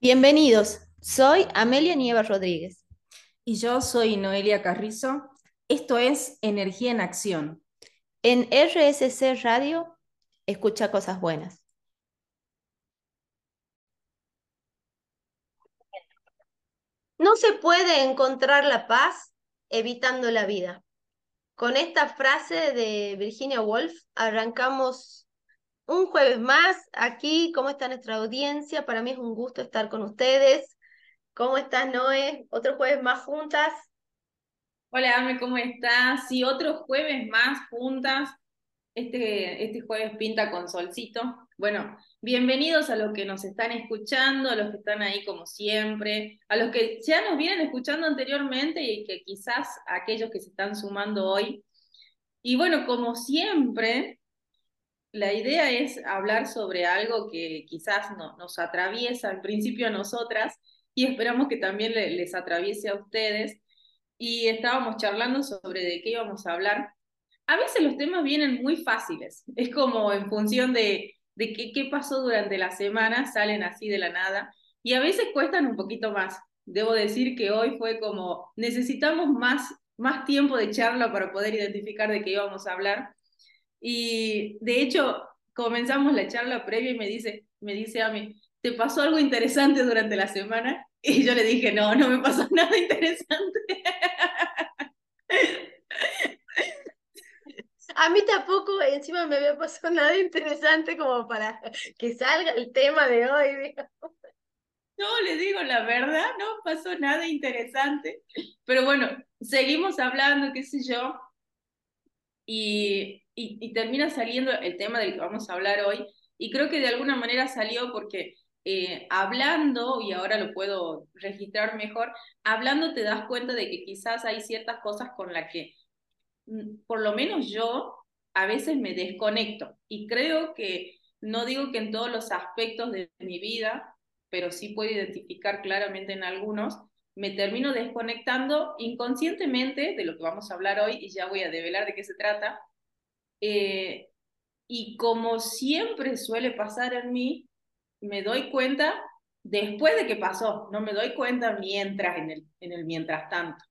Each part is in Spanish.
Bienvenidos, soy Amelia Nieva Rodríguez. Y yo soy Noelia Carrizo. Esto es Energía en Acción. En RSC Radio, escucha cosas buenas. No se puede encontrar la paz evitando la vida. Con esta frase de Virginia Woolf arrancamos un jueves más aquí. ¿Cómo está nuestra audiencia? Para mí es un gusto estar con ustedes. ¿Cómo estás, Noé? Otro jueves más juntas. Hola, Ame, ¿cómo estás? Sí, otro jueves más juntas. Este, este jueves pinta con solcito. Bueno, bienvenidos a los que nos están escuchando, a los que están ahí como siempre, a los que ya nos vienen escuchando anteriormente y que quizás aquellos que se están sumando hoy. Y bueno, como siempre, la idea es hablar sobre algo que quizás no, nos atraviesa al principio a nosotras y esperamos que también les atraviese a ustedes. Y estábamos charlando sobre de qué íbamos a hablar. A veces los temas vienen muy fáciles, es como en función de, de qué, qué pasó durante la semana, salen así de la nada, y a veces cuestan un poquito más. Debo decir que hoy fue como necesitamos más, más tiempo de charla para poder identificar de qué íbamos a hablar y de hecho, comenzamos la charla previa y me dice, me dice a mí, ¿te pasó algo interesante durante la semana? Y yo le dije, no, no me pasó nada interesante. A mí tampoco, encima me había pasado nada interesante como para que salga el tema de hoy. No, le digo la verdad, no pasó nada interesante. Pero bueno, seguimos hablando, qué sé yo. Y y, termina saliendo el tema del que vamos a hablar hoy, y creo que de alguna manera salió porque eh, hablando, y ahora lo puedo registrar mejor, hablando te das cuenta de que quizás hay ciertas cosas con las que, mm, por lo menos yo, a veces me desconecto. Y creo que, no digo que en todos los aspectos de mi vida, pero sí puedo identificar claramente en algunos, me termino desconectando inconscientemente de lo que vamos a hablar hoy, y ya voy a develar de qué se trata, eh, y como siempre suele pasar en mí, me doy cuenta después de que pasó, no me doy cuenta mientras, en el, en el mientras tanto.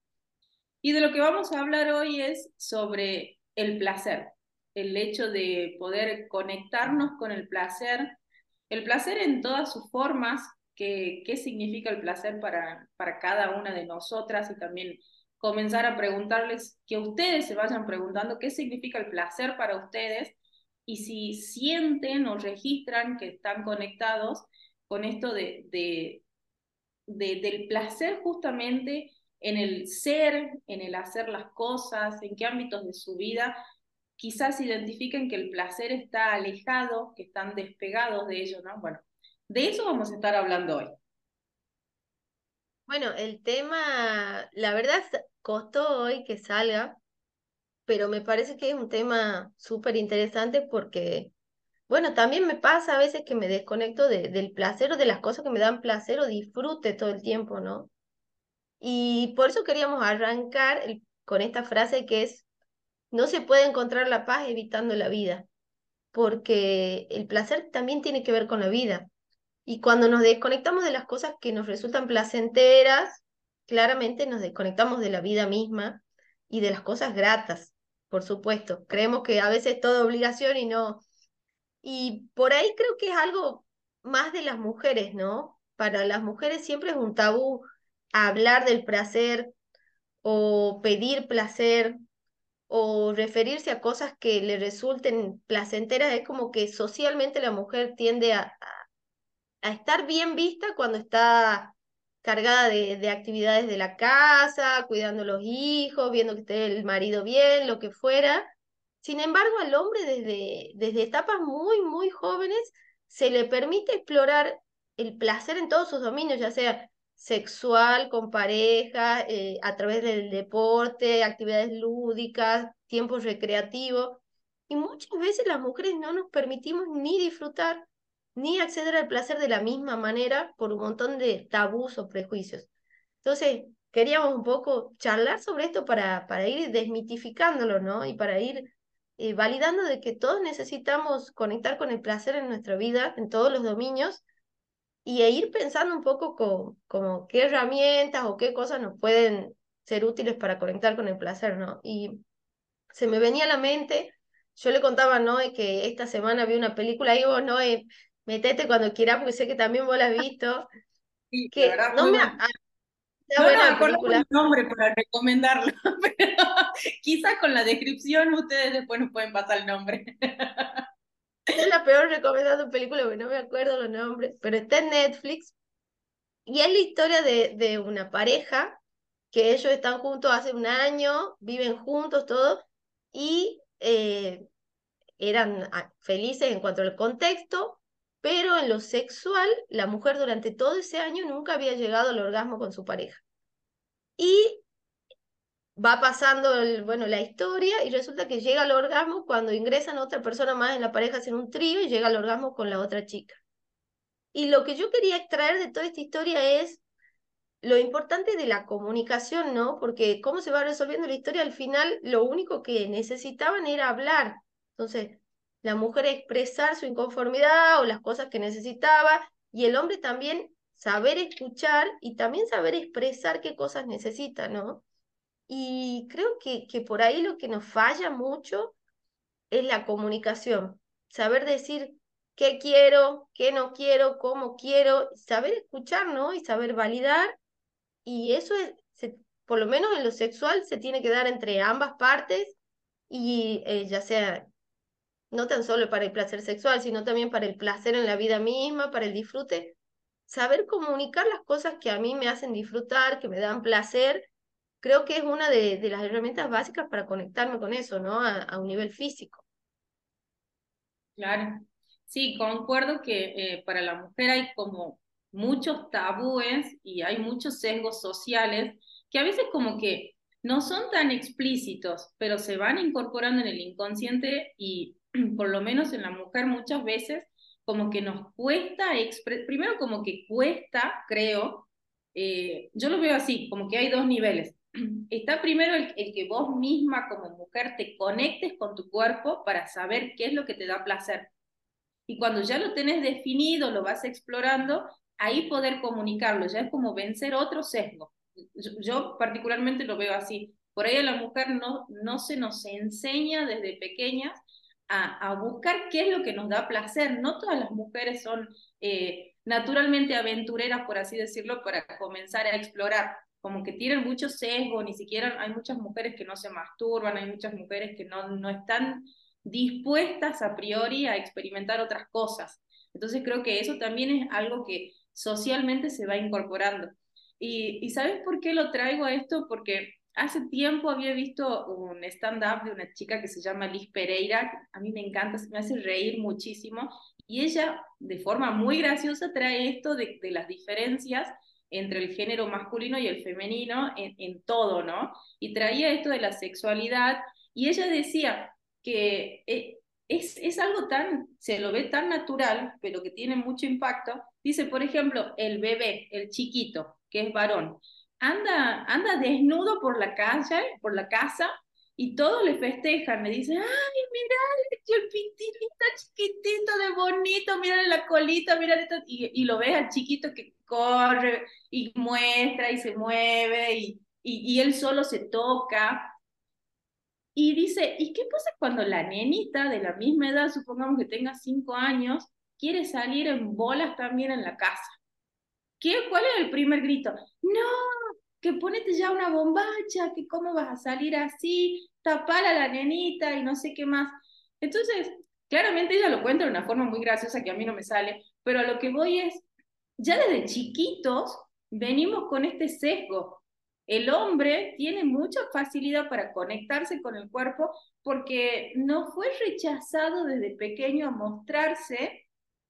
Y de lo que vamos a hablar hoy es sobre el placer, el hecho de poder conectarnos con el placer, el placer en todas sus formas, qué significa el placer para, para cada una de nosotras y también comenzar a preguntarles, que ustedes se vayan preguntando qué significa el placer para ustedes y si sienten o registran que están conectados con esto de, de, del placer justamente en el ser, en el hacer las cosas, en qué ámbitos de su vida quizás identifiquen que el placer está alejado, que están despegados de ello, ¿no? Bueno, de eso vamos a estar hablando hoy. Bueno, el tema, la verdad, costó hoy que salga, pero me parece que es un tema súper interesante porque, bueno, también me pasa a veces que me desconecto del placer o de las cosas que me dan placer o disfrute todo el tiempo, ¿no? Y por eso queríamos arrancar con esta frase que es, no se puede encontrar la paz evitando la vida, porque el placer también tiene que ver con la vida. Y cuando nos desconectamos de las cosas que nos resultan placenteras, claramente nos desconectamos de la vida misma y de las cosas gratas, por supuesto. Creemos que a veces es toda obligación y no. Y por ahí creo que es algo más de las mujeres, ¿no? Para las mujeres siempre es un tabú hablar del placer o pedir placer o referirse a cosas que le resulten placenteras. Es como que socialmente la mujer tiende a, a estar bien vista cuando está cargada de, de, actividades de la casa, cuidando los hijos, viendo que esté el marido bien, lo que fuera. Sin embargo, al hombre desde, desde etapas muy, muy jóvenes se le permite explorar el placer en todos sus dominios, ya sea sexual, con pareja, eh, a través del deporte, actividades lúdicas, tiempo recreativo. Y muchas veces las mujeres no nos permitimos ni disfrutar ni acceder al placer de la misma manera por un montón de tabús o prejuicios. Entonces, queríamos un poco charlar sobre esto para, para ir desmitificándolo, ¿no? Y para ir eh, validando de que todos necesitamos conectar con el placer en nuestra vida, en todos los dominios, y e ir pensando un poco con, como qué herramientas o qué cosas nos pueden ser útiles para conectar con el placer, ¿no? Y se me venía a la mente, yo le contaba, ¿no? Que esta semana vi una película y vos, ¿no? Metete cuando quieras, porque sé que también vos la has visto. Sí, que verdad, no me, no, no el nombre para recomendarlo, pero quizás con la descripción ustedes después nos pueden pasar el nombre. Es la peor recomendando película porque no me acuerdo los nombres, pero está en Netflix y es la historia de, de una pareja que ellos están juntos hace un año, viven juntos todos y eh, eran ah, felices en cuanto al contexto, pero en lo sexual, la mujer durante todo ese año nunca había llegado al orgasmo con su pareja. Y va pasando el, bueno, la historia y resulta que llega al orgasmo cuando ingresan otra persona más en la pareja, hacen un trío y llega al orgasmo con la otra chica. Y lo que yo quería extraer de toda esta historia es lo importante de la comunicación, ¿no? Porque cómo se va resolviendo la historia, al final lo único que necesitaban era hablar. Entonces, la mujer expresar su inconformidad o las cosas que necesitaba y el hombre también saber escuchar y también saber expresar qué cosas necesita, ¿no? Y creo que, que por ahí lo que nos falla mucho es la comunicación, saber decir qué quiero, qué no quiero, cómo quiero, saber escuchar, ¿no? Y saber validar. Y eso es, por lo menos en lo sexual, se tiene que dar entre ambas partes y eh, ya sea no tan solo para el placer sexual, sino también para el placer en la vida misma, para el disfrute. Saber comunicar las cosas que a mí me hacen disfrutar, que me dan placer, creo que es una de, las herramientas básicas para conectarme con eso, ¿no? A, un nivel físico. Claro. Sí, concuerdo que eh, para la mujer hay como muchos tabúes y hay muchos sesgos sociales que a veces como que no son tan explícitos, pero se van incorporando en el inconsciente y por lo menos en la mujer muchas veces, como que nos cuesta, primero como que cuesta, creo, eh, yo lo veo así, como que hay dos niveles. Está primero el, el, que vos misma como mujer te conectes con tu cuerpo para saber qué es lo que te da placer. Y cuando ya lo tenés definido, lo vas explorando, ahí poder comunicarlo, ya es como vencer otro sesgo. Yo, particularmente lo veo así. Por ahí a la mujer no, no se nos enseña desde pequeñas a, buscar qué es lo que nos da placer. No todas las mujeres son eh, naturalmente aventureras, por así decirlo, para comenzar a explorar. Como que tienen mucho sesgo, ni siquiera hay muchas mujeres que no se masturban, hay muchas mujeres que no, no están dispuestas a priori a experimentar otras cosas. Entonces creo que eso también es algo que socialmente se va incorporando. Y, y ¿sabes por qué lo traigo a esto? Porque Hace tiempo había visto un stand-up de una chica que se llama Liz Pereira, a mí me encanta, me hace reír muchísimo, y ella de forma muy graciosa trae esto de, las diferencias entre el género masculino y el femenino en, todo, ¿no? Y traía esto de la sexualidad, y ella decía que eh, es, es algo tan, se lo ve tan natural, pero que tiene mucho impacto. Dice, por ejemplo, el bebé, el chiquito, que es varón anda, anda desnudo por la calle, por la casa, y todos le festejan, me dicen, ay, mira, el pintito chiquitito de bonito, mira la colita, mira esto, y, y, lo ves al chiquito que corre y muestra y se mueve y, y, y, él solo se toca. Y dice, ¿y qué pasa cuando la nenita de la misma edad, supongamos que tenga cinco años, quiere salir en bolas también en la casa? ¿Qué, ¿Cuál es el primer grito? No, que ponete ya una bombacha, que cómo vas a salir así, tapar a la nenita y no sé qué más. Entonces, claramente ella lo cuenta de una forma muy graciosa que a mí no me sale, pero a lo que voy es, ya desde chiquitos venimos con este sesgo. El hombre tiene mucha facilidad para conectarse con el cuerpo porque no fue rechazado desde pequeño a mostrarse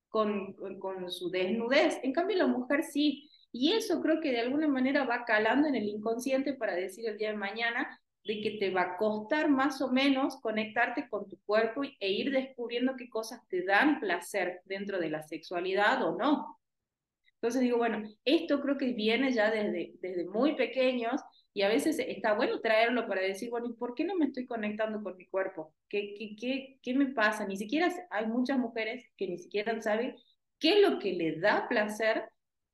con, con su desnudez. En cambio, la mujer sí. Y eso creo que de alguna manera va calando en el inconsciente para decir el día de mañana de que te va a costar más o menos conectarte con tu cuerpo e ir descubriendo qué cosas te dan placer dentro de la sexualidad o no. Entonces digo, bueno, esto creo que viene ya desde, desde muy pequeños y a veces está bueno traerlo para decir, bueno, ¿y por qué no me estoy conectando con mi cuerpo? ¿Qué, qué, qué, qué me pasa? Ni siquiera hay muchas mujeres que ni siquiera saben qué es lo que le da placer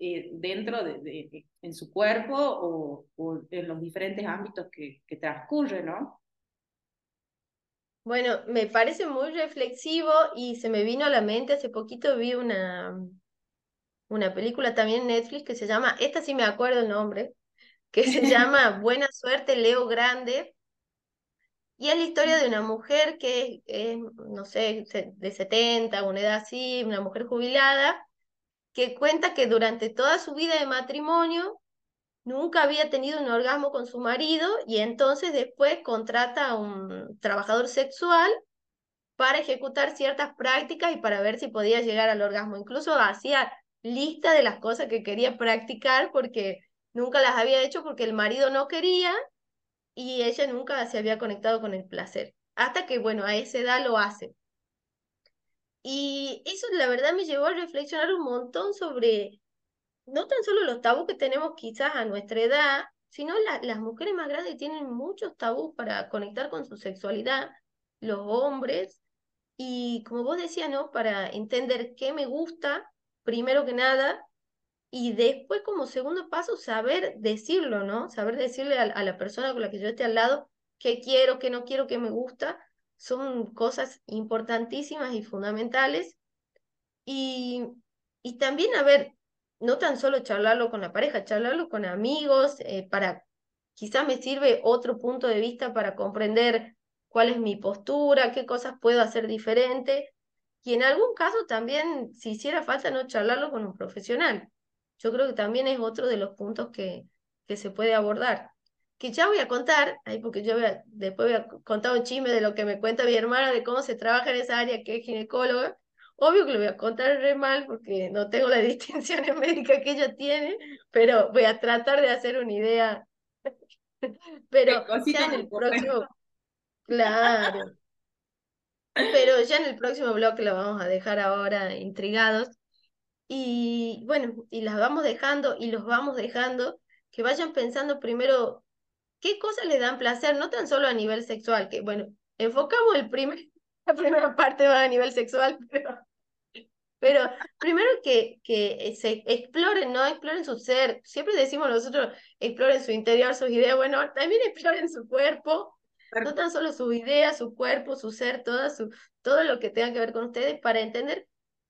eh, dentro de, en su cuerpo o, en los diferentes ámbitos que, que transcurre, ¿no? Bueno, me parece muy reflexivo y se me vino a la mente, hace poquito vi una, una película también en Netflix que se llama, esta sí me acuerdo el nombre, que se llama Buena Suerte Leo Grande, y es la historia de una mujer que es, no sé, de 70, una edad así, una mujer jubilada, que cuenta que durante toda su vida de matrimonio nunca había tenido un orgasmo con su marido y entonces después contrata a un trabajador sexual para ejecutar ciertas prácticas y para ver si podía llegar al orgasmo. Incluso hacía lista de las cosas que quería practicar porque nunca las había hecho porque el marido no quería y ella nunca se había conectado con el placer. Hasta que, bueno, a esa edad lo hace. Y eso la verdad me llevó a reflexionar un montón sobre no tan solo los tabús que tenemos quizás a nuestra edad, sino las mujeres más grandes tienen muchos tabús para conectar con su sexualidad, los hombres, y como vos decías, ¿no? Para entender qué me gusta, primero que nada, y después como segundo paso, saber decirlo, ¿no? Saber decirle a, la persona con la que yo esté al lado qué quiero, qué no quiero, qué me gusta, son cosas importantísimas y fundamentales. Y, y también, a ver, no tan solo charlarlo con la pareja, charlarlo con amigos, eh, para quizás me sirve otro punto de vista para comprender cuál es mi postura, qué cosas puedo hacer diferente. Y en algún caso también, si hiciera falta, no charlarlo con un profesional. Yo creo que también es otro de los puntos que, que se puede abordar. Que ya voy a contar, ahí porque yo después voy a contar un chisme de lo que me cuenta mi hermana de cómo se trabaja en esa área, que es ginecóloga, Obvio que lo voy a contar re mal porque no tengo la distinción médica que ella tiene, pero voy a tratar de hacer una idea. pero ya en el próximo, claro. Pero ya en el próximo blog lo vamos a dejar ahora intrigados. Y bueno, y las vamos dejando y los vamos dejando que vayan pensando primero qué cosas les dan placer, no tan solo a nivel sexual, que bueno, enfocamos el primer, la primera parte va a nivel sexual, pero, pero primero que, que se exploren, ¿no? Exploren su ser. Siempre decimos nosotros, exploren su interior, sus ideas. Bueno, también exploren su cuerpo, no tan solo su idea, su cuerpo, su ser, todo, su, todo lo que tenga que ver con ustedes para entender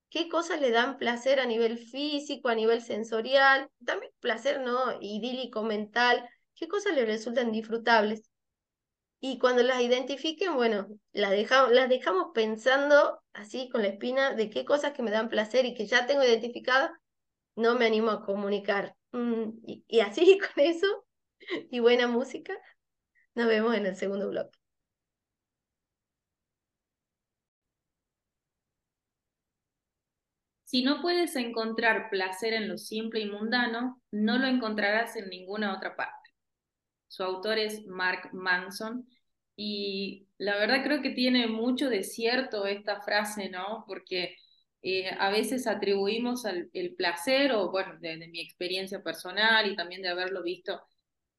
qué cosas le dan placer a nivel físico, a nivel sensorial, también placer, ¿no? Idílico, mental, qué cosas les resultan disfrutables. Y cuando las identifiquen, bueno, las dejamos, las dejamos pensando así con la espina de qué cosas que me dan placer y que ya tengo identificadas, no me animo a comunicar. Mm, y, y así con eso y buena música, nos vemos en el segundo bloque. Si no puedes encontrar placer en lo simple y mundano, no lo encontrarás en ninguna otra parte. Su autor es Mark Manson y la verdad creo que tiene mucho de cierto esta frase, ¿no? Porque eh, a veces atribuimos el placer, o bueno, de, mi experiencia personal y también de haberlo visto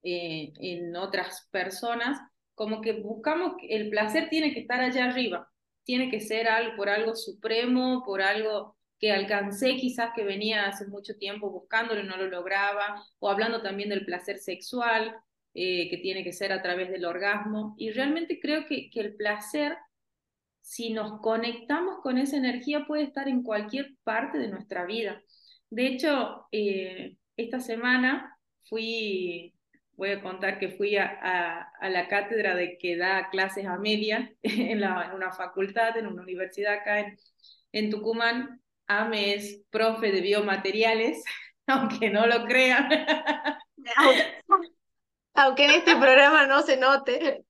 eh, en otras personas, como que buscamos que el placer tiene que estar allá arriba, tiene que ser algo, por algo supremo, por algo que alcancé quizás que venía hace mucho tiempo buscándolo y no lo lograba, o hablando también del placer sexual, eh, que tiene que ser a través del orgasmo. Y realmente creo que, que el placer, si nos conectamos con esa energía, puede estar en cualquier parte de nuestra vida. De hecho, eh, esta semana fui, voy a contar que fui a, a, la cátedra de que da clases a media en, la, en una facultad, en una universidad acá en, en Tucumán. Ame es profe de biomateriales, aunque no lo crean. Aunque en este programa no se note.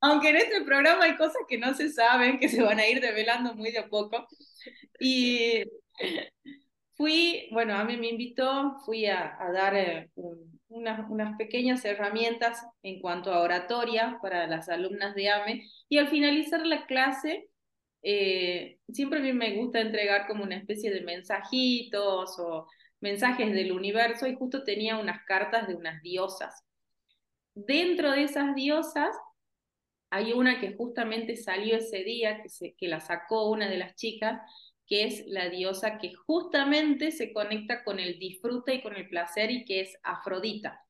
Aunque en este programa hay cosas que no se saben, que se van a ir develando muy de a poco. Y fui, bueno, a mí me invitó, fui a, dar eh, unas, pequeñas herramientas en cuanto a oratoria para las alumnas de AME. Y al finalizar la clase, eh, siempre a mí me gusta entregar como una especie de mensajitos o mensajes del universo y justo tenía unas cartas de unas diosas Dentro de esas diosas hay una que justamente salió ese día, que, se, que la sacó una de las chicas, que es la diosa que justamente se conecta con el disfrute y con el placer y que es Afrodita.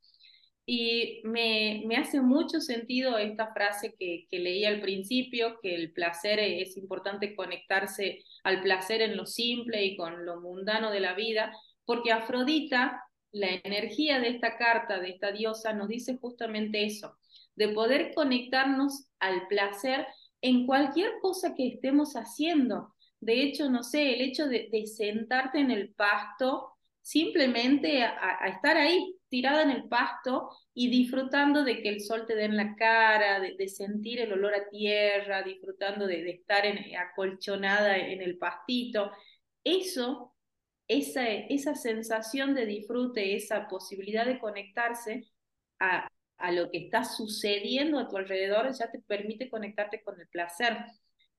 Y me, me hace mucho sentido esta frase que, que, leí al principio, que el placer es importante conectarse al placer en lo simple y con lo mundano de la vida, porque Afrodita, la energía de esta carta, de esta diosa, nos dice justamente eso, de poder conectarnos al placer en cualquier cosa que estemos haciendo. De hecho, no sé, el hecho de, sentarte en el pasto, simplemente a, estar ahí, tirada en el pasto y disfrutando de que el sol te dé en la cara, de, de sentir el olor a tierra, disfrutando de, de estar en, acolchonada en el pastito. Eso, esa, esa sensación de disfrute, esa posibilidad de conectarse a, a lo que está sucediendo a tu alrededor, ya te permite conectarte con el placer.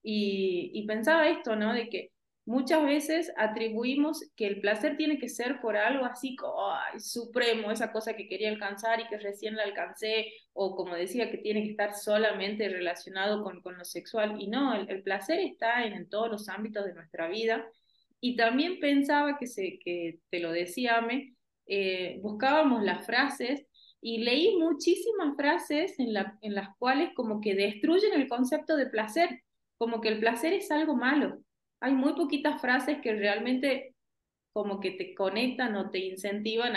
Y, y pensaba esto, ¿no? De que muchas veces atribuimos que el placer tiene que ser por algo así como supremo, esa cosa que quería alcanzar y que recién la alcancé, o como decía, que tiene que estar solamente relacionado con, con lo sexual. Y no, el, placer está en, todos los ámbitos de nuestra vida. Y también pensaba que, se, que te lo decía, Ame, eh, buscábamos las frases y leí muchísimas frases en, la, en las cuales como que destruyen el concepto de placer, como que el placer es algo malo hay muy poquitas frases que realmente como que te conectan o te incentivan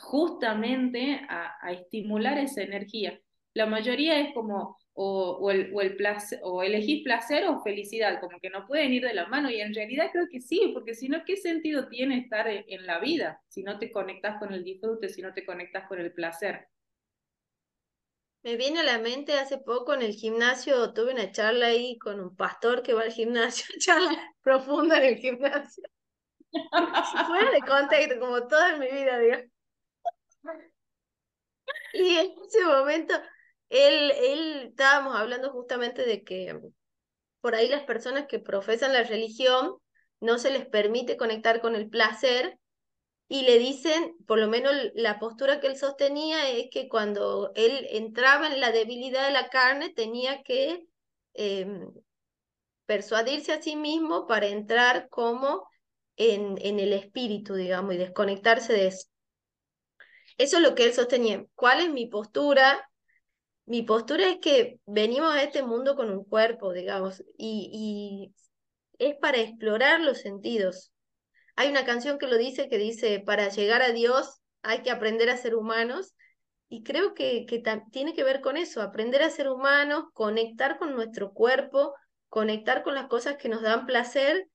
justamente a, a, estimular esa energía. La mayoría es como o, el, o, el placer, o elegir placer o felicidad, como que no pueden ir de la mano y en realidad creo que sí, porque si no, ¿qué sentido tiene estar en, la vida si no te conectas con el disfrute, si no te conectas con el placer? Me viene a la mente hace poco en el gimnasio, tuve una charla ahí con un pastor que va al gimnasio, charla profunda en el gimnasio. Fuera de contexto, como toda mi vida, digamos. Y en ese momento, él, estábamos hablando justamente de que por ahí las personas que profesan la religión no se les permite conectar con el placer y le dicen, por lo menos la postura que él sostenía es que cuando él entraba en la debilidad de la carne tenía que eh, persuadirse a sí mismo para entrar como en, en el espíritu, digamos, y desconectarse de eso. Eso es lo que él sostenía. ¿Cuál es mi postura? Mi postura es que venimos a este mundo con un cuerpo, digamos, y, y es para explorar los sentidos. Hay una canción que lo dice, que dice, para llegar a Dios hay que aprender a ser humanos. Y creo que, que tiene que ver con eso, aprender a ser humanos, conectar con nuestro cuerpo, conectar con las cosas que nos dan placer,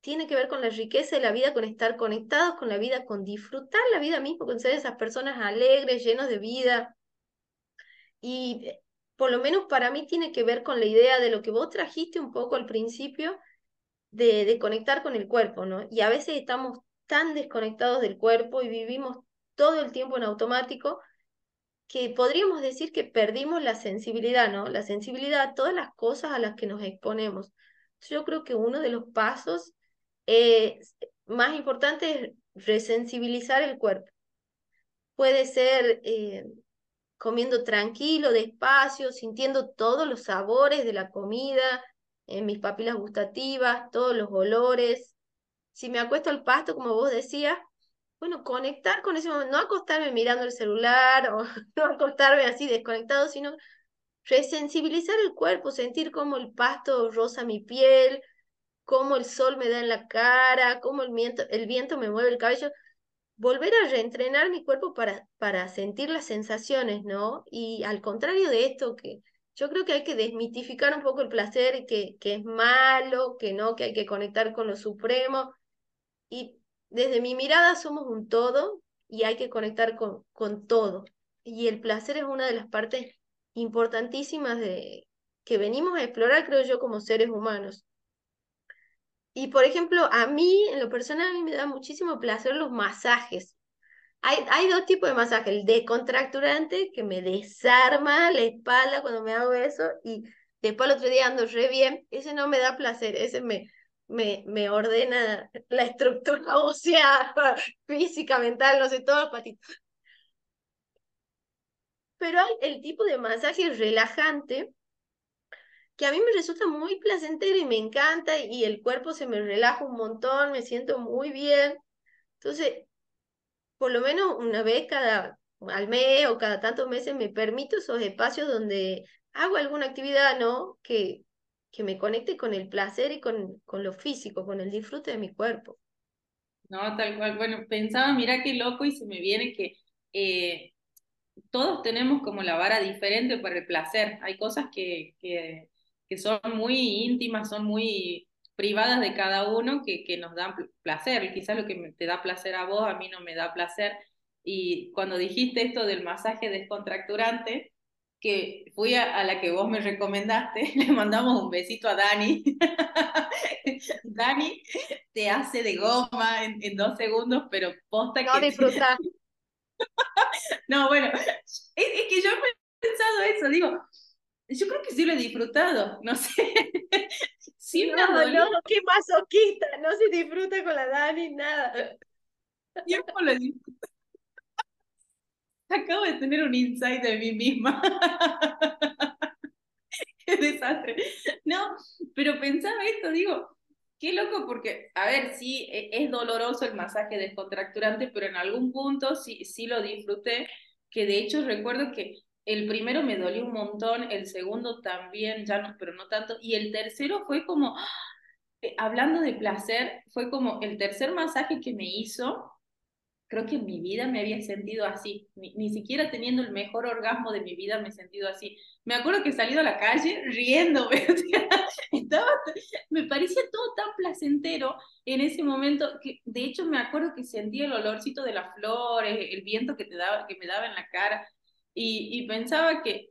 tiene que ver con la riqueza de la vida, con estar conectados con la vida, con disfrutar la vida misma, con ser esas personas alegres, llenos de vida. Y eh, por lo menos para mí tiene que ver con la idea de lo que vos trajiste un poco al principio, de, de, conectar con el cuerpo, ¿no? Y a veces estamos tan desconectados del cuerpo y vivimos todo el tiempo en automático que podríamos decir que perdimos la sensibilidad, ¿no? La sensibilidad a todas las cosas a las que nos exponemos. Yo creo que uno de los pasos eh, más importantes es resensibilizar el cuerpo. Puede ser eh, comiendo tranquilo, despacio, sintiendo todos los sabores de la comida, en mis papilas gustativas, todos los olores. Si me acuesto al pasto, como vos decías, bueno, conectar con ese momento, no acostarme mirando el celular o no acostarme así desconectado, sino resensibilizar el cuerpo, sentir cómo el pasto roza mi piel, cómo el sol me da en la cara, cómo el viento, el viento me mueve el cabello, volver a reentrenar mi cuerpo para, para sentir las sensaciones, ¿no? Y al contrario de esto, que yo creo que hay que desmitificar un poco el placer, que, que es malo, que no, que hay que conectar con lo supremo. Y desde mi mirada somos un todo y hay que conectar con, con todo. Y el placer es una de las partes importantísimas de, que venimos a explorar, creo yo, como seres humanos. Y por ejemplo, a mí, en lo personal, a mí me da muchísimo placer los masajes. Hay, hay dos tipos de masaje, el descontracturante que me desarma la espalda cuando me hago eso y después el otro día ando re bien, ese no me da placer, ese me, me, me ordena la estructura ósea, física, mental, no sé, todos los patitos. Pero hay el tipo de masaje relajante que a mí me resulta muy placentero y me encanta y el cuerpo se me relaja un montón, me siento muy bien. Entonces, por lo menos una vez cada al mes o cada tantos meses me permito esos espacios donde hago alguna actividad, ¿no? Que, que me conecte con el placer y con, con lo físico, con el disfrute de mi cuerpo. No, tal cual. Bueno, pensaba, mira qué loco y se me viene que eh, todos tenemos como la vara diferente para el placer. Hay cosas que, que, que son muy íntimas, son muy privadas de cada uno que, que nos dan placer. Quizás lo que te da placer a vos, a mí no me da placer. Y cuando dijiste esto del masaje descontracturante, que fui a, la que vos me recomendaste, le mandamos un besito a Dani. Dani te hace de goma en, dos segundos, pero posta no que... Disfrutar. no, bueno, es, que yo he pensado eso, digo, yo creo que sí lo he disfrutado, no sé. sí no, no, qué masoquista, no se disfruta con la Dani, nada. Tiempo lo disfruto. Acabo de tener un insight de mí misma. qué desastre. No, pero pensaba esto, digo, qué loco porque, a ver, sí, e, es doloroso el masaje descontracturante, pero en algún punto sí, sí lo disfruté, que de hecho recuerdo que el primero me dolió un montón, el segundo también, ya no, pero no tanto, y el tercero fue como, eh, hablando de placer, fue como el tercer masaje que me hizo, creo que en mi vida me había sentido así, ni, siquiera teniendo el mejor orgasmo de mi vida me he sentido así. Me acuerdo que he salido a la calle riéndome, me parecía todo tan placentero en ese momento, de hecho me acuerdo que sentía el olorcito de las flores, el viento que, te daba, que me daba en la cara, y, y pensaba que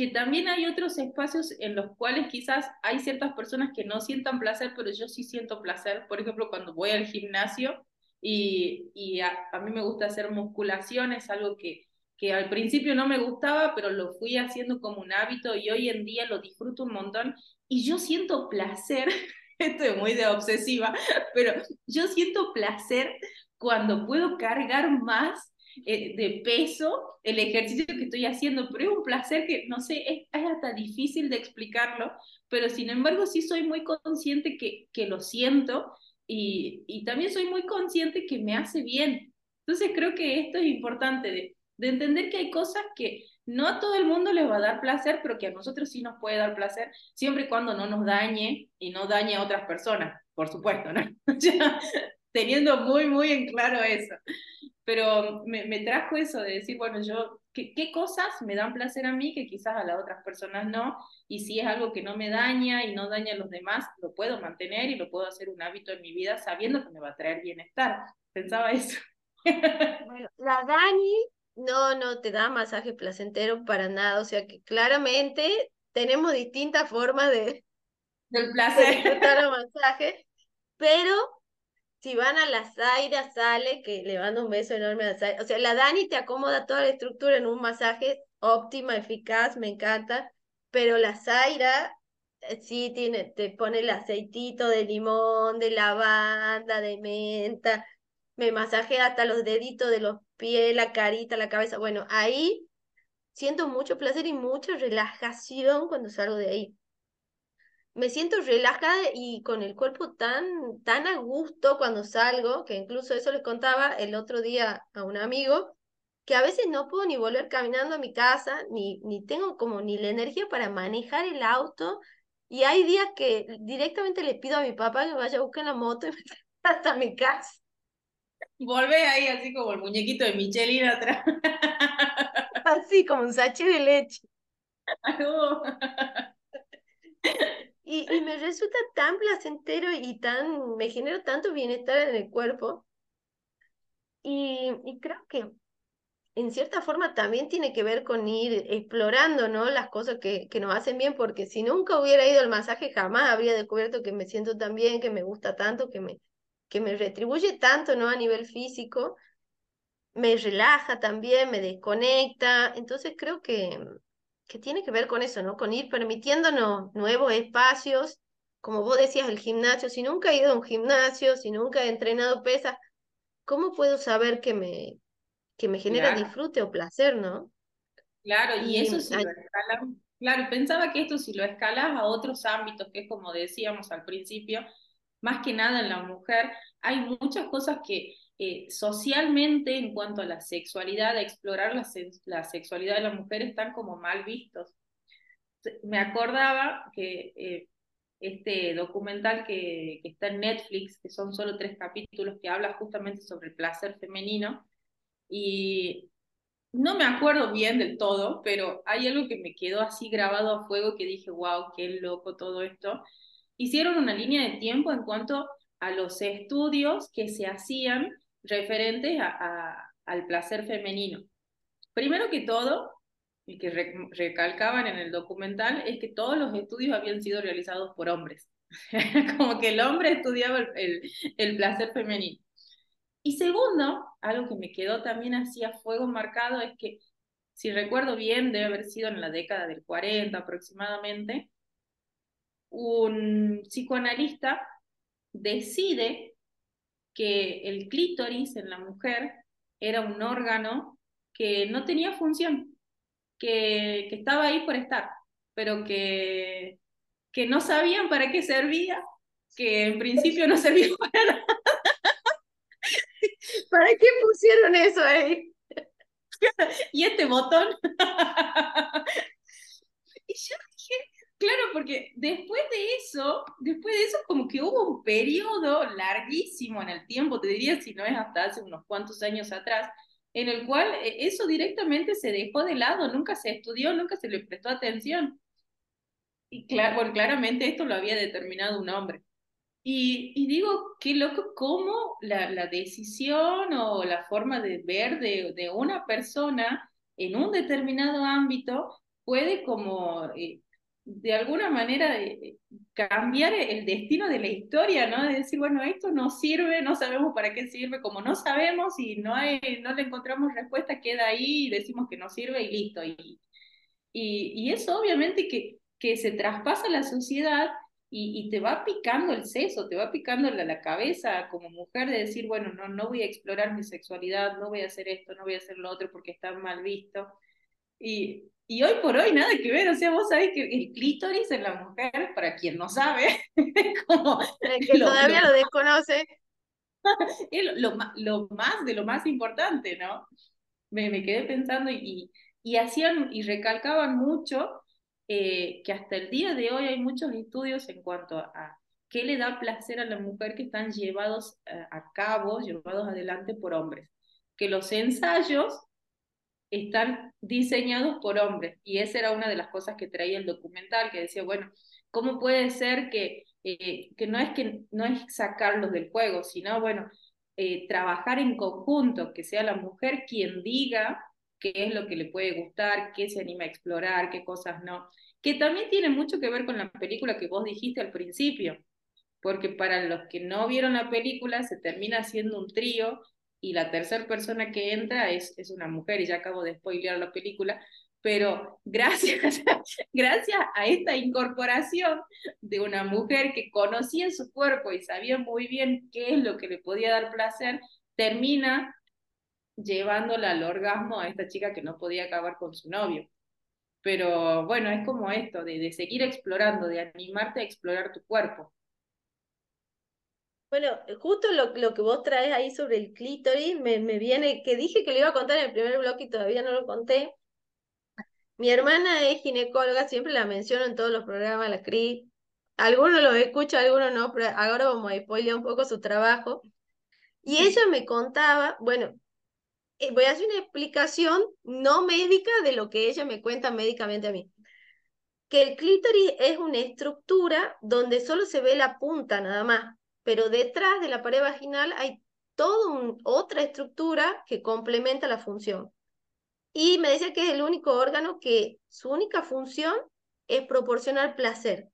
que también hay otros espacios en los cuales quizás hay ciertas personas que no sientan placer, pero yo sí siento placer. Por ejemplo, cuando voy al gimnasio, y, y a, mí me gusta hacer musculación, es algo que, que al principio no me gustaba, pero lo fui haciendo como un hábito y hoy en día lo disfruto un montón y yo siento placer, esto es muy de obsesiva, pero yo siento placer cuando puedo cargar más eh, de peso el ejercicio que estoy haciendo, pero es un placer que, no sé, es, es, hasta difícil de explicarlo, pero sin embargo sí soy muy consciente que, que lo siento y, y, también soy muy consciente que me hace bien. Entonces creo que esto es importante de, de, entender que hay cosas que no a todo el mundo les va a dar placer, pero que a nosotros sí nos puede dar placer, siempre y cuando no nos dañe y no dañe a otras personas, por supuesto, ¿no? Teniendo muy, muy en claro eso. Pero me, me trajo eso de decir, bueno, yo qué, cosas me dan placer a mí que quizás a las otras personas no, y si es algo que no me daña y no daña a los demás, lo puedo mantener y lo puedo hacer un hábito en mi vida sabiendo que me va a traer bienestar. Pensaba eso. Bueno, la Dani no, no te da masaje placentero para nada, o sea que claramente tenemos distintas formas de, del placer. disfrutar el masaje, pero si van a la Zaira, sale, que le mando un beso enorme a Zaira. O sea, la Dani te acomoda toda la estructura en un masaje óptima, eficaz, me encanta. Pero la Zaira eh, sí tiene, te pone el aceitito de limón, de lavanda, de menta. Me masajea hasta los deditos de los pies, la carita, la cabeza. Bueno, ahí siento mucho placer y mucha relajación cuando salgo de ahí me siento relajada y con el cuerpo tan, tan a gusto cuando salgo, que incluso eso les contaba el otro día a un amigo, que a veces no puedo ni volver caminando a mi casa, ni, ni tengo como ni la energía para manejar el auto, y hay días que directamente le pido a mi papá que vaya a buscar la moto y me hasta mi casa. Volvé ahí así como el muñequito de Michelin atrás. Así como un sache de leche. Y, me resulta tan placentero y tan, me genera tanto bienestar en el cuerpo. Y, y creo que en cierta forma también tiene que ver con ir explorando, ¿no? Las cosas que, que nos hacen bien, porque si nunca hubiera ido al masaje, jamás habría descubierto que me siento tan bien, que me gusta tanto, que me, que me retribuye tanto, ¿no? A nivel físico, me relaja también, me desconecta. Entonces creo que, que tiene que ver con eso, ¿no? Con ir permitiéndonos nuevos espacios, como vos decías, el gimnasio. Si nunca he ido a un gimnasio, si nunca he entrenado pesas, ¿cómo puedo saber que me, que me genera disfrute o placer, no? Claro, y, eso sí, Claro, pensaba que esto si lo escalas a otros ámbitos, que es como decíamos al principio, más que nada en la mujer, hay muchas cosas que eh, socialmente en cuanto a la sexualidad, a explorar la, la, sexualidad de la mujer están como mal vistos. Me acordaba que eh, este documental que, que, está en Netflix, que son solo tres capítulos, que habla justamente sobre el placer femenino, y no me acuerdo bien del todo, pero hay algo que me quedó así grabado a fuego que dije, wow, qué loco todo esto. Hicieron una línea de tiempo en cuanto a los estudios que se hacían referentes a, al placer femenino. Primero que todo, y que recalcaban en el documental, es que todos los estudios habían sido realizados por hombres. Como que el hombre estudiaba el, el placer femenino. Y segundo, algo que me quedó también así a fuego marcado es que, si recuerdo bien, debe haber sido en la década del 40 aproximadamente, un psicoanalista decide que el clítoris en la mujer era un órgano que no tenía función, que, que estaba ahí por estar, pero que, que no sabían para qué servía, que en principio no servía para nada ¿Para qué pusieron eso ahí? y este botón. y yo claro, porque después de eso, después de eso como que hubo un periodo larguísimo en el tiempo, te diría si no es hasta hace unos cuantos años atrás, en el cual eh, eso directamente se dejó de lado, nunca se estudió, nunca se le prestó atención. Y claro, bueno, claramente esto lo había determinado un hombre. Y, digo, qué loco cómo la, decisión o la forma de ver de, de, una persona en un determinado ámbito puede como eh, de alguna manera eh, cambiar el destino de la historia, ¿no? De decir, bueno, esto no sirve, no sabemos para qué sirve, como no sabemos y no, hay, no le encontramos respuesta, queda ahí y decimos que no sirve y listo. Y, y, y eso obviamente que, que se traspasa la sociedad y, te va picando el seso, te va picando la, la, cabeza como mujer de decir, bueno, no, no voy a explorar mi sexualidad, no voy a hacer esto, no voy a hacer lo otro porque está mal visto. Y, y hoy por hoy nada que ver, o sea, vos sabés que el clítoris en la mujer, para quien no sabe, como... que todavía lo, desconoce. es lo, lo, más de lo más importante, ¿no? Me, me quedé pensando y, y hacían y recalcaban mucho eh, que hasta el día de hoy hay muchos estudios en cuanto a, qué le da placer a la mujer que están llevados eh, a cabo, llevados adelante por hombres. Que los ensayos están diseñados por hombres. Y esa era una de las cosas que traía el documental, que decía, bueno, ¿cómo puede ser que, eh, que no es que no es sacarlos del juego, sino, bueno, trabajar en conjunto, que sea la mujer quien diga qué es lo que le puede gustar, qué se anima a explorar, qué cosas no. Que también tiene mucho que ver con la película que vos dijiste al principio, porque para los que no vieron la película se termina siendo un trío y la tercera persona que entra es, es una mujer, y ya acabo de spoilear la película, pero gracias, gracias a esta incorporación de una mujer que conocía su cuerpo y sabía muy bien qué es lo que le podía dar placer, termina llevándola al orgasmo a esta chica que no podía acabar con su novio. Pero bueno, es como esto, de, de seguir explorando, de animarte a explorar tu cuerpo. Bueno, justo lo, lo, que vos traes ahí sobre el clítoris me, me, viene, que dije que lo iba a contar en el primer bloque y todavía no lo conté. Mi hermana es ginecóloga, siempre la menciono en todos los programas, la CRI. Algunos lo escuchan, algunos no, pero ahora vamos a spoilear un poco su trabajo. Y ella me contaba, bueno, eh, voy a hacer una explicación no médica de lo que ella me cuenta médicamente a mí. Que el clítoris es una estructura donde solo se ve la punta nada más, pero detrás de la pared vaginal hay toda otra estructura que complementa la función. Y me decía que es el único órgano que su única función es proporcionar placer.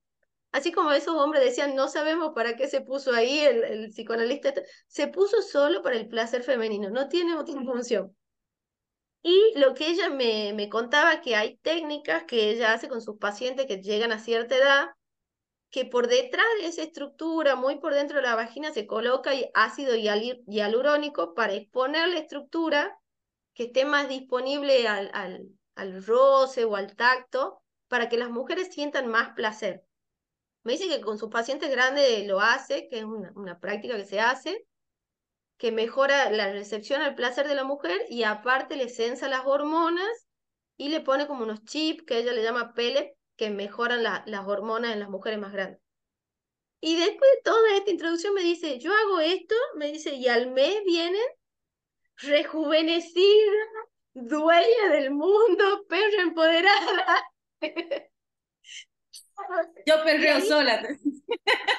Así como esos hombres decían, no sabemos para qué se puso ahí el, el psicoanalista, se puso solo para el placer femenino, no tiene otra función. Y lo que ella me, me contaba, que hay técnicas que ella hace con sus pacientes que llegan a cierta edad, que por detrás de esa estructura, muy por dentro de la vagina, se coloca ácido hialurónico para exponer la estructura que esté más disponible al, roce o al tacto para que las mujeres sientan más placer. Me dice que con sus pacientes grandes lo hace, que es una, práctica que se hace, que mejora la recepción al placer de la mujer y aparte le censa las hormonas y le pone como unos chips que ella le llama pellet que mejoran las hormonas en las mujeres más grandes. Y después de toda esta introducción me dice, yo hago esto, me dice, y al mes vienen rejuvenecida, dueña del mundo, perra empoderada. Yo perreo sola.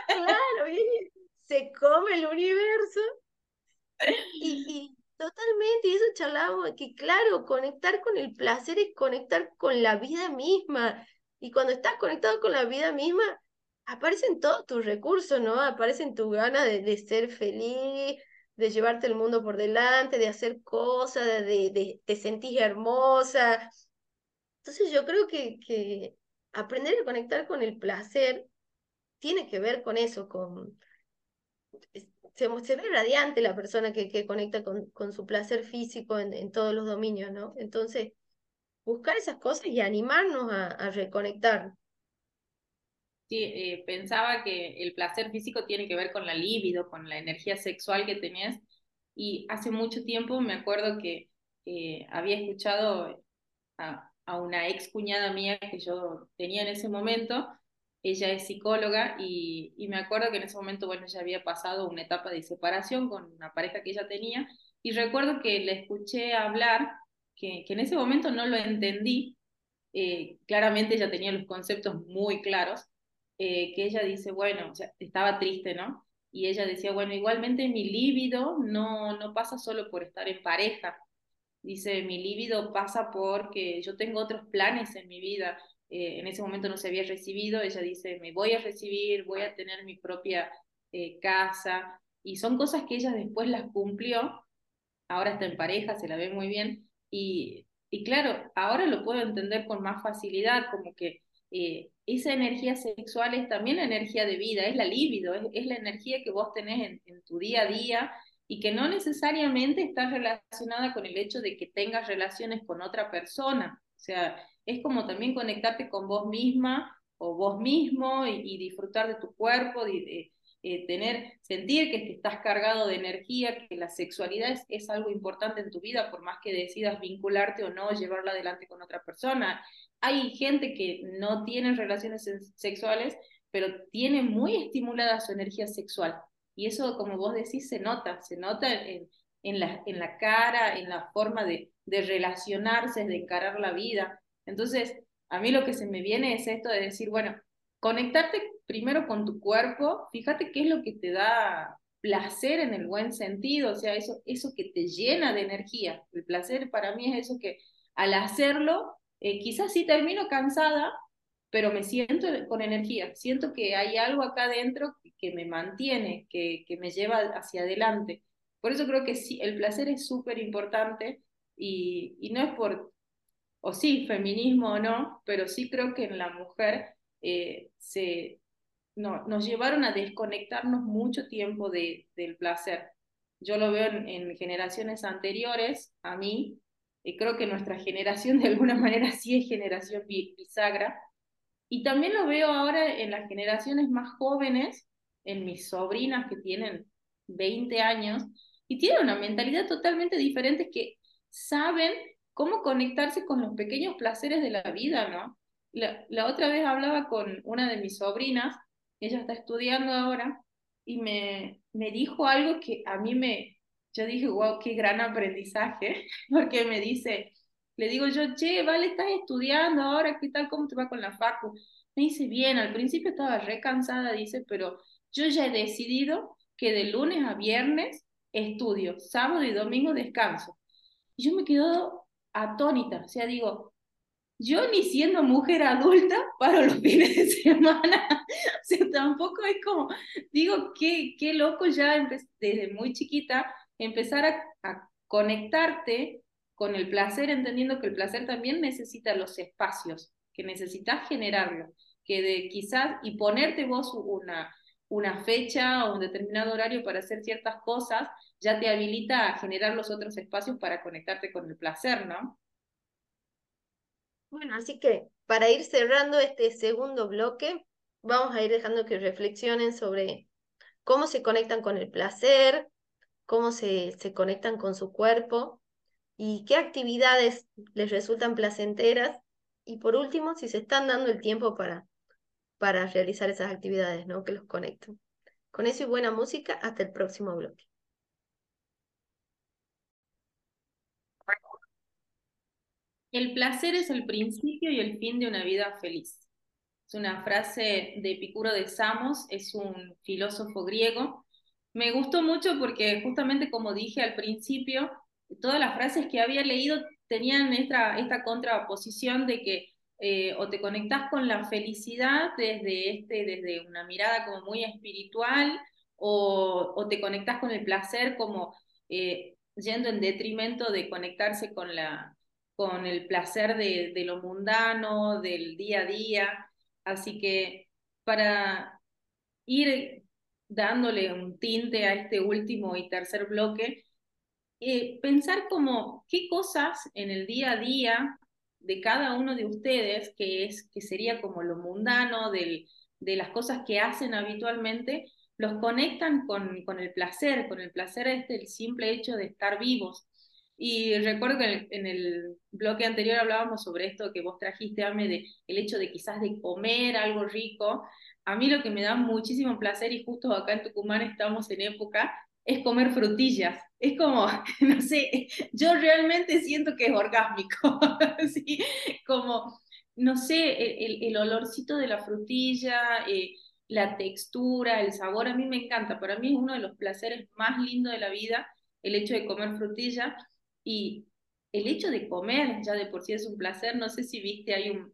Claro, se come el universo. Y, y totalmente, y eso charlamos, que claro, conectar con el placer es conectar con la vida misma. Y cuando estás conectado con la vida misma, aparecen todos tus recursos, ¿no? Aparecen tus ganas de, de, ser feliz, de llevarte el mundo por delante, de hacer cosas, de, de, de sentir hermosa. Entonces yo creo que, que aprender a conectar con el placer tiene que ver con eso, con... Se, se ve radiante la persona que, que conecta con, con su placer físico en, en todos los dominios, ¿no? Entonces, buscar esas cosas y animarnos a, reconectar. Sí, eh, pensaba que el placer físico tiene que ver con la libido, con la energía sexual que tenías. Y hace mucho tiempo me acuerdo que eh, había escuchado a, una ex cuñada mía que yo tenía en ese momento. Ella es psicóloga y, y me acuerdo que en ese momento, bueno, ella había pasado una etapa de separación con una pareja que ella tenía. Y recuerdo que le escuché hablar, que, que en ese momento no lo entendí. Eh, claramente ella tenía los conceptos muy claros, eh, que ella dice, bueno, o sea, estaba triste, ¿no? Y ella decía, bueno, igualmente mi líbido no, no pasa solo por estar en pareja. Dice, mi líbido pasa porque yo tengo otros planes en mi vida. Eh, en ese momento no se había recibido. Ella dice, me voy a recibir, voy a tener mi propia eh, casa. Y son cosas que ella después las cumplió. Ahora está en pareja, se la ve muy bien. Y, y claro, ahora lo puedo entender con más facilidad, como que eh, esa energía sexual es también la energía de vida, es la libido, es, la energía que vos tenés en, tu día a día y que no necesariamente está relacionada con el hecho de que tengas relaciones con otra persona. O sea, es como también conectarte con vos misma o vos mismo y, disfrutar de tu cuerpo, eh, tener, sentir que estás cargado de energía, que la sexualidad es, es, algo importante en tu vida, por más que decidas vincularte o no, llevarla adelante con otra persona hay gente que no tiene relaciones sexuales, pero tiene muy estimulada su energía sexual. Y eso, como vos decís, se nota, se nota en, en, la, en la cara, en la forma de, de relacionarse, de encarar la vida. Entonces, a mí lo que se me viene es esto de decir, bueno, conectarte primero con tu cuerpo, fíjate qué es lo que te da placer en el buen sentido, o sea, eso, eso que te llena de energía. El placer para mí es eso que al hacerlo eh, quizás sí termino cansada, pero me siento con energía, siento que hay algo acá dentro que me mantiene, que, que me lleva hacia adelante. Por eso creo que sí, el placer es súper importante y, y, no es por, o sí, feminismo o no, pero sí creo que en la mujer eh, se, no, nos llevaron a desconectarnos mucho tiempo de, del placer. Yo lo veo en, en generaciones anteriores a mí, y creo que nuestra generación de alguna manera sí es generación bisagra. Y también lo veo ahora en las generaciones más jóvenes, en mis sobrinas que tienen 20 años, y tienen una mentalidad totalmente diferente que saben cómo conectarse con los pequeños placeres de la vida, ¿no? La otra vez hablaba con una de mis sobrinas, ella está estudiando ahora, y me, me dijo algo que a mí me, yo dije, wow, qué gran aprendizaje, porque me dice, le digo yo, che, vale, estás estudiando ahora, ¿qué tal? ¿Cómo te va con la facu? Me dice, bien, al principio estaba re cansada, dice, pero yo ya he decidido que de lunes a viernes estudio, sábado y domingo descanso. Y yo me quedo atónita, o sea, digo, yo ni siendo mujer adulta para los fines de semana, o sea, tampoco es como, digo, qué, qué loco ya desde muy chiquita empezar a, a conectarte con el placer, entendiendo que el placer también necesita los espacios, que necesitas generarlo, que de quizás y ponerte vos una, una fecha o un determinado horario para hacer ciertas cosas, ya te habilita a generar los otros espacios para conectarte con el placer, ¿no? Bueno, así que para ir cerrando este segundo bloque, vamos a ir dejando que reflexionen sobre cómo se conectan con el placer, cómo se, se conectan con su cuerpo y qué actividades les resultan placenteras. Y por último, si se están dando el tiempo para, para realizar esas actividades, ¿no? Que los conecten. Con eso y buena música, hasta el próximo bloque. El placer es el principio y el fin de una vida feliz. Es una frase de Epicuro de Samos, es un filósofo griego. Me gustó mucho porque justamente como dije al principio, todas las frases que había leído tenían esta, contraposición de que eh, o te conectás con la felicidad desde, este, desde una mirada como muy espiritual, o, o te conectás con el placer como eh, yendo en detrimento de conectarse con la, con el placer de, lo mundano, del día a día. Así que para ir dándole un tinte a este último y tercer bloque, eh, pensar como qué cosas en el día a día de cada uno de ustedes, que, es, que sería como lo mundano del, de las cosas que hacen habitualmente, los conectan con, con el placer, con el placer este, el simple hecho de estar vivos. Y recuerdo que en el bloque anterior hablábamos sobre esto que vos trajiste, Ame, de el hecho de quizás de comer algo rico. A mí lo que me da muchísimo placer, y justo acá en Tucumán estamos en época, es comer frutillas. Es como, no sé, yo realmente siento que es orgásmico. ¿sí? Como, no sé, el, el, olorcito de la frutilla, eh, la textura, el sabor, a mí me encanta. Para mí es uno de los placeres más lindos de la vida el hecho de comer frutilla. Y el hecho de comer ya de por sí es un placer. No sé si viste, hay un,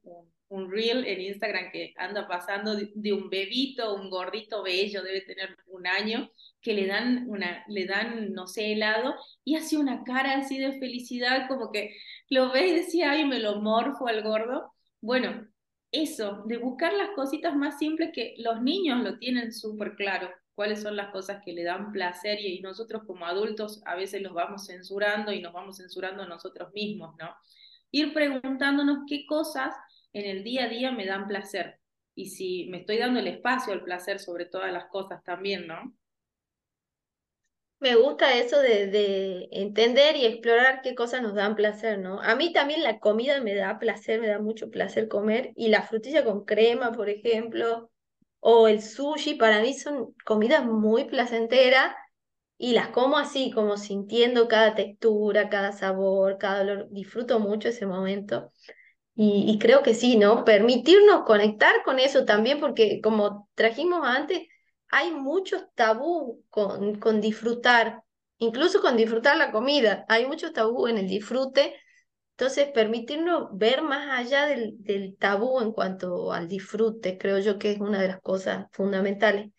un, reel en Instagram que anda pasando de, un bebito, un gordito bello, debe tener un año, que le dan, una, le dan, no sé, helado, y hace una cara así de felicidad, como que lo ves y decía, ay, me lo morfo al gordo. Bueno, eso, de buscar las cositas más simples que los niños lo tienen súper claro cuáles son las cosas que le dan placer y, nosotros como adultos a veces los vamos censurando y nos vamos censurando nosotros mismos, ¿no? Ir preguntándonos qué cosas en el día a día me dan placer y si me estoy dando el espacio al placer sobre todas las cosas también, ¿no? Me gusta eso de, de, entender y explorar qué cosas nos dan placer, ¿no? A mí también la comida me da placer, me da mucho placer comer y la frutilla con crema, por ejemplo, o el sushi, para mí son comidas muy placenteras y las como así, como sintiendo cada textura, cada sabor, cada olor. Disfruto mucho ese momento. Y, creo que sí, ¿no? Permitirnos conectar con eso también, porque como trajimos antes, hay muchos tabú con, con disfrutar, incluso con disfrutar la comida. Hay muchos tabú en el disfrute entonces, permitirnos ver más allá del, tabú en cuanto al disfrute, creo yo que es una de las cosas fundamentales.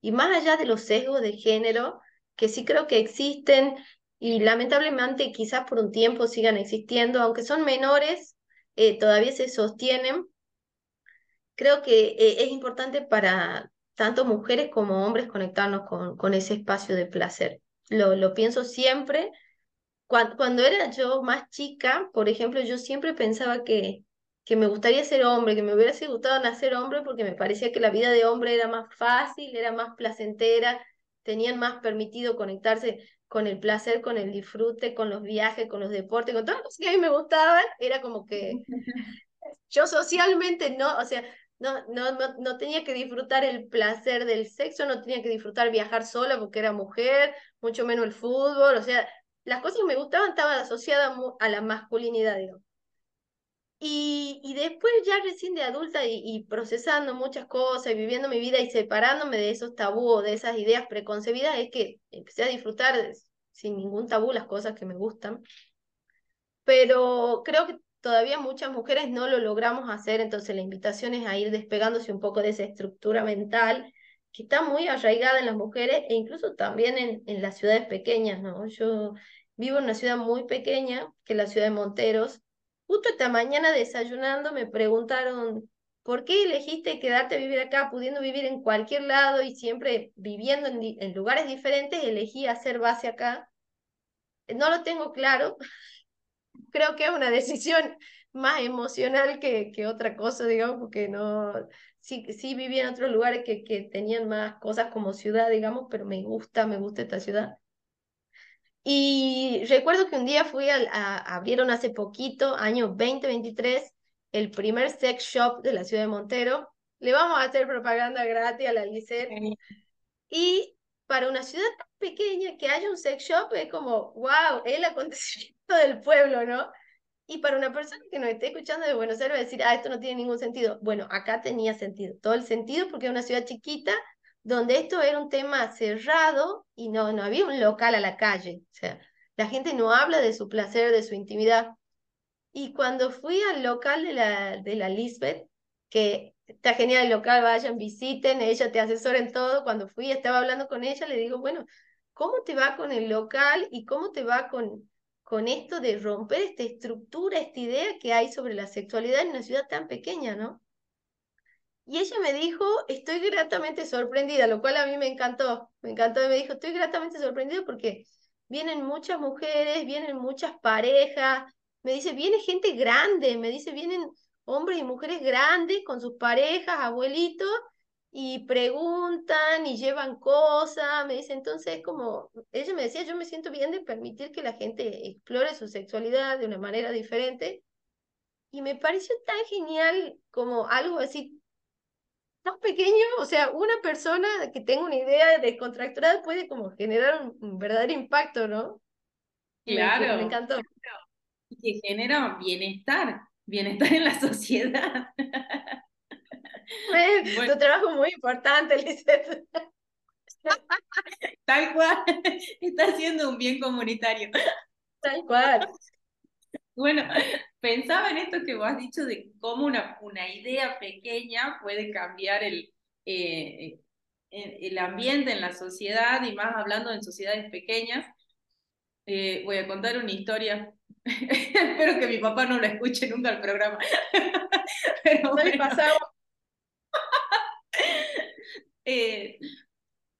Y más allá de los sesgos de género, que sí creo que existen y lamentablemente quizás por un tiempo sigan existiendo, aunque son menores, eh, todavía se sostienen. Creo que eh, es importante para tanto mujeres como hombres conectarnos con, con ese espacio de placer. Lo, lo pienso siempre cuando, era yo más chica, por ejemplo, yo siempre pensaba que, que me gustaría ser hombre, que me hubiese gustado nacer hombre porque me parecía que la vida de hombre era más fácil, era más placentera, tenían más permitido conectarse con el placer, con el disfrute, con los viajes, con los deportes, con todas las cosas que a mí me gustaban, era como que yo socialmente no, o sea, no, no, no, no tenía que disfrutar el placer del sexo, no tenía que disfrutar viajar sola porque era mujer, mucho menos el fútbol, o sea, las cosas que me gustaban estaban asociadas a la masculinidad. Y, después ya recién de adulta y, procesando muchas cosas viviendo mi vida y separándome de esos tabús, de esas ideas preconcebidas, es que empecé a disfrutar sin ningún tabú las cosas que me gustan. Pero creo que todavía muchas mujeres no lo logramos hacer, entonces la invitación es a ir despegándose un poco de esa estructura mental que está muy arraigada en las mujeres e incluso también en, en las ciudades pequeñas, ¿no? Yo vivo en una ciudad muy pequeña, que es la ciudad de Monteros. Justo esta mañana desayunando me preguntaron, ¿por qué elegiste quedarte a vivir acá, pudiendo vivir en cualquier lado y siempre viviendo en, en lugares diferentes, elegí hacer base acá? No lo tengo claro. Creo que es una decisión más emocional que, que otra cosa, digamos, porque no, sí, sí viví en otros lugares que, que tenían más cosas como ciudad, digamos, pero me gusta, me gusta esta ciudad. Y recuerdo que un día fui a, a abrieron hace poquito, año 2023, el primer sex shop de la ciudad de Montero. Le vamos a hacer propaganda gratis a la Lisette. Y para una ciudad tan pequeña que haya un sex shop es como, wow, el acontecimiento del pueblo, ¿no? Y para una persona que nos esté escuchando de Buenos Aires decir, ah, esto no tiene ningún sentido. Bueno, acá tenía sentido, todo el sentido porque es una ciudad chiquita donde esto era un tema cerrado y no, no había un local a la calle. O sea, la gente no habla de su placer, de su intimidad. Y cuando fui al local de la, de la Lisbeth, que está genial el local, vayan, visiten, ella te asesora en todo. Cuando fui, estaba hablando con ella, le digo, bueno, ¿cómo te va con el local y cómo te va con, con esto de romper esta estructura, esta idea que hay sobre la sexualidad en una ciudad tan pequeña, ¿no? Y ella me dijo, estoy gratamente sorprendida, lo cual a mí me encantó, me encantó, y me dijo, estoy gratamente sorprendida porque vienen muchas mujeres, vienen muchas parejas, me dice, viene gente grande, me dice, vienen hombres y mujeres grandes con sus parejas, abuelitos, y preguntan y llevan cosas, me dice, entonces como, ella me decía, yo me siento bien de permitir que la gente explore su sexualidad de una manera diferente, y me pareció tan genial como algo así tan pequeño, o sea, una persona que tenga una idea descontracturada puede como generar un, verdadero impacto, ¿no? Claro. Me, encantó. Y que genera bienestar, bienestar en la sociedad. Tu trabajo es muy importante, Lizeth. Tal cual, está haciendo un bien comunitario. Tal cual. Bueno, pensaba en esto que vos has dicho de cómo una, una idea pequeña puede cambiar el, eh, el ambiente en la sociedad y más hablando en sociedades pequeñas. Eh, voy a contar una historia. Espero que mi papá no lo escuche nunca el programa. Pero bueno. Eh,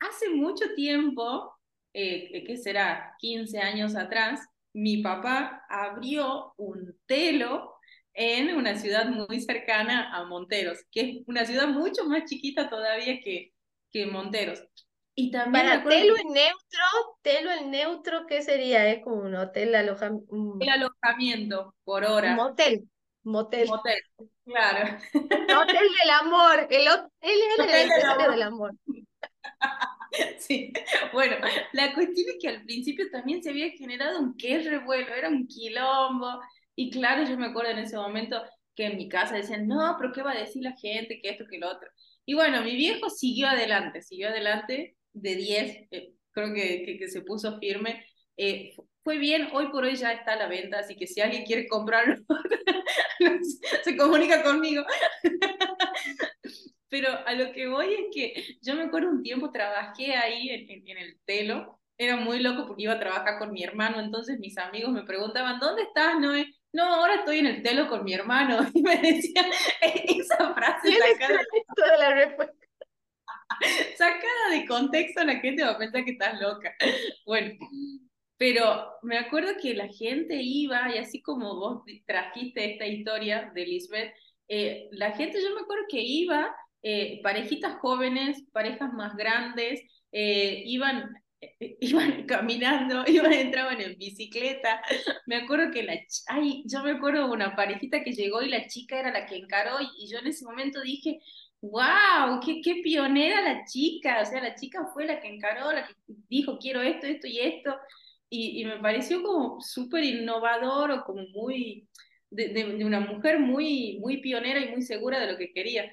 hace mucho tiempo, eh, ¿qué será? 15 años atrás, mi papá abrió un telo en una ciudad muy cercana a Monteros, que es una ciudad mucho más chiquita todavía que, que Monteros. Y también Para telo en neutro, telo en neutro, ¿qué sería? Es como un hotel alojamiento. El alojamiento por hora. Motel. Motel. Motel, claro. hotel del amor. El hotel es el del, del amor. Sí, bueno, la cuestión es que al principio también se había generado un qué revuelo, era un quilombo. Y claro, yo me acuerdo en ese momento que en mi casa decían, no, pero ¿qué va a decir la gente? Que esto, que lo otro. Y bueno, mi viejo siguió adelante, siguió adelante de 10, eh, creo que, que, se puso firme. Eh, fue bien, hoy por hoy ya está a la venta, así que si alguien quiere comprarlo, se comunica conmigo. Pero a lo que voy es que yo me acuerdo un tiempo trabajé ahí en, en, el telo, era muy loco porque iba a trabajar con mi hermano, entonces mis amigos me preguntaban, ¿dónde estás, Noé? No, ahora estoy en el telo con mi hermano. Y me decían esa frase sacada de, la respuesta. sacada de contexto, la gente va a pensar que estás loca. Bueno, pero me acuerdo que la gente iba, y así como vos trajiste esta historia de Lisbeth, eh, la gente, yo me acuerdo que iba eh, parejitas jóvenes, parejas más grandes, eh, iban, eh, iban caminando, iban, entraban en bicicleta. Me acuerdo que la, ay, yo me acuerdo de una parejita que llegó y la chica era la que encaró y, yo en ese momento dije, wow, qué, qué pionera la chica, o sea, la chica fue la que encaró, la que dijo, quiero esto, esto y esto, y, y me pareció como súper innovador o como muy, de, de, una mujer muy, muy pionera y muy segura de lo que quería.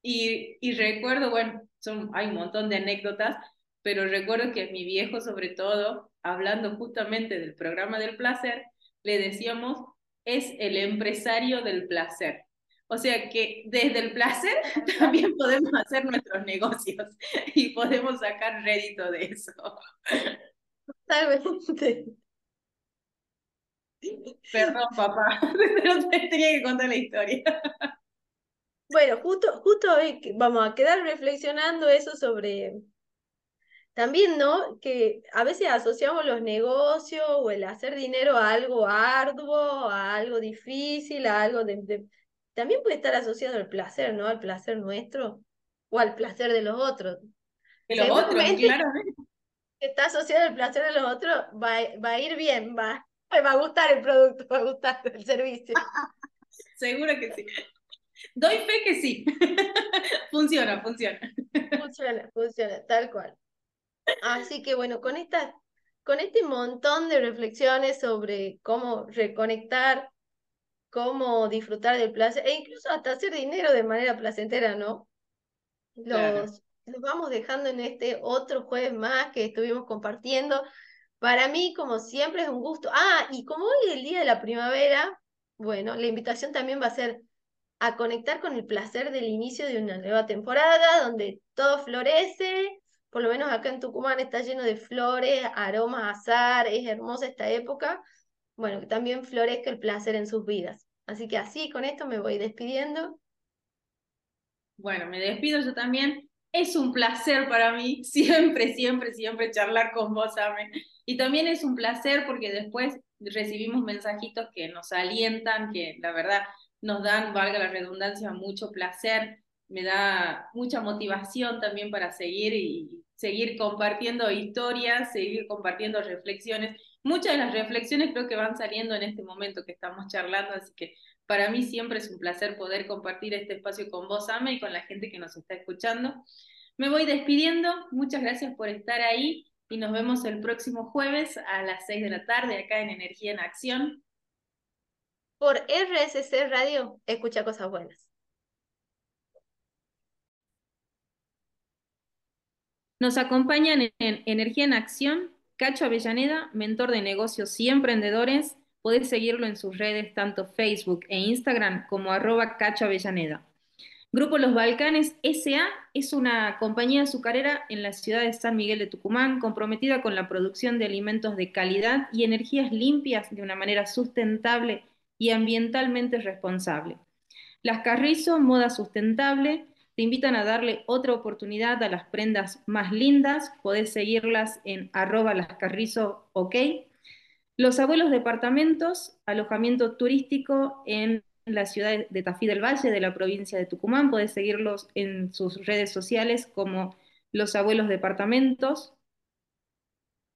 Y, y recuerdo, bueno, son, hay un montón de anécdotas, pero recuerdo que a mi viejo, sobre todo, hablando justamente del programa del placer, le decíamos, es el empresario del placer. O sea que desde el placer también podemos hacer nuestros negocios y podemos sacar rédito de eso. Totalmente. Perdón, papá, pero tenía que contar la historia. Bueno, justo, justo hoy vamos a quedar reflexionando eso sobre también, ¿no? Que a veces asociamos los negocios o el hacer dinero a algo arduo, a algo difícil, a algo de... También puede estar asociado al placer, ¿no? Al placer nuestro o al placer de los otros. De los otros, claro. Está asociado al placer de los otros, va, va a ir bien, va, va a gustar el producto, va a gustar el servicio. Seguro que sí. Doy fe que sí. funciona, funciona. Funciona, funciona, tal cual. Así que bueno, con, esta, con este montón de reflexiones sobre cómo reconectar, cómo disfrutar del placer, e incluso hasta hacer dinero de manera placentera, ¿no? Los, los vamos dejando en este otro jueves más que estuvimos compartiendo. Para mí, como siempre, es un gusto. Ah, y como hoy es el día de la primavera, bueno, la invitación también va a ser a conectar con el placer del inicio de una nueva temporada, donde todo florece, por lo menos acá en Tucumán está lleno de flores, aromas, azar, es hermosa esta época. Bueno, que también florezca el placer en sus vidas. Así que así, con esto me voy despidiendo. Bueno, me despido yo también. Es un placer para mí siempre, siempre, siempre charlar con vos, Ame. Y también es un placer porque después recibimos mensajitos que nos alientan, que la verdad nos dan, valga la redundancia, mucho placer, me da mucha motivación también para seguir y seguir compartiendo historias, seguir compartiendo reflexiones. Muchas de las reflexiones creo que van saliendo en este momento que estamos charlando, así que para mí siempre es un placer poder compartir este espacio con vos, Ame, y con la gente que nos está escuchando. Me voy despidiendo, muchas gracias por estar ahí y nos vemos el próximo jueves a las 6 de la tarde acá en Energía en Acción. Por RSC Radio, escucha cosas buenas. Nos acompañan en Energía en Acción Cacho Avellaneda, mentor de negocios y emprendedores. Podés seguirlo en sus redes, tanto Facebook e Instagram, como arroba Cacho Avellaneda. Grupo Los Balcanes SA es una compañía azucarera en la ciudad de San Miguel de Tucumán comprometida con la producción de alimentos de calidad y energías limpias de una manera sustentable y ambientalmente responsable. Las Carrizo, moda sustentable, te invitan a darle otra oportunidad a las prendas más lindas. Podés seguirlas en arroba lascarrizo, ok. Los abuelos departamentos, alojamiento turístico en la ciudad de Tafí del Valle, de la provincia de Tucumán. Podés seguirlos en sus redes sociales como Los Abuelos Departamentos.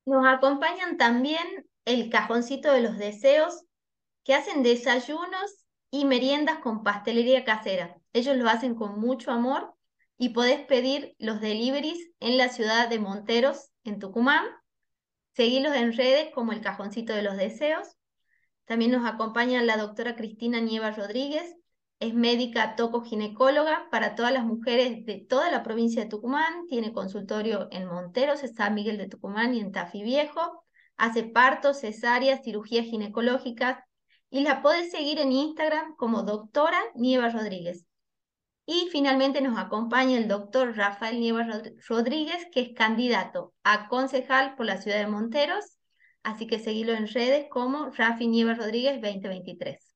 Nos acompañan también el Cajoncito de los Deseos, que hacen desayunos y meriendas con pastelería casera. Ellos lo hacen con mucho amor y podés pedir los deliveries en la ciudad de Monteros, en Tucumán. Seguilos en redes como el Cajoncito de los Deseos. También nos acompaña la doctora Cristina Nieva Rodríguez, es médica toco-ginecóloga para todas las mujeres de toda la provincia de Tucumán, tiene consultorio en Monteros, en San Miguel de Tucumán y en Tafí Viejo, hace partos, cesáreas, cirugías ginecológicas y la puedes seguir en Instagram como doctora Nieva Rodríguez. Y finalmente nos acompaña el doctor Rafael Nieva Rodríguez, que es candidato a concejal por la ciudad de Monteros Así que seguilo en redes como Rafi Nieves Rodríguez 2023.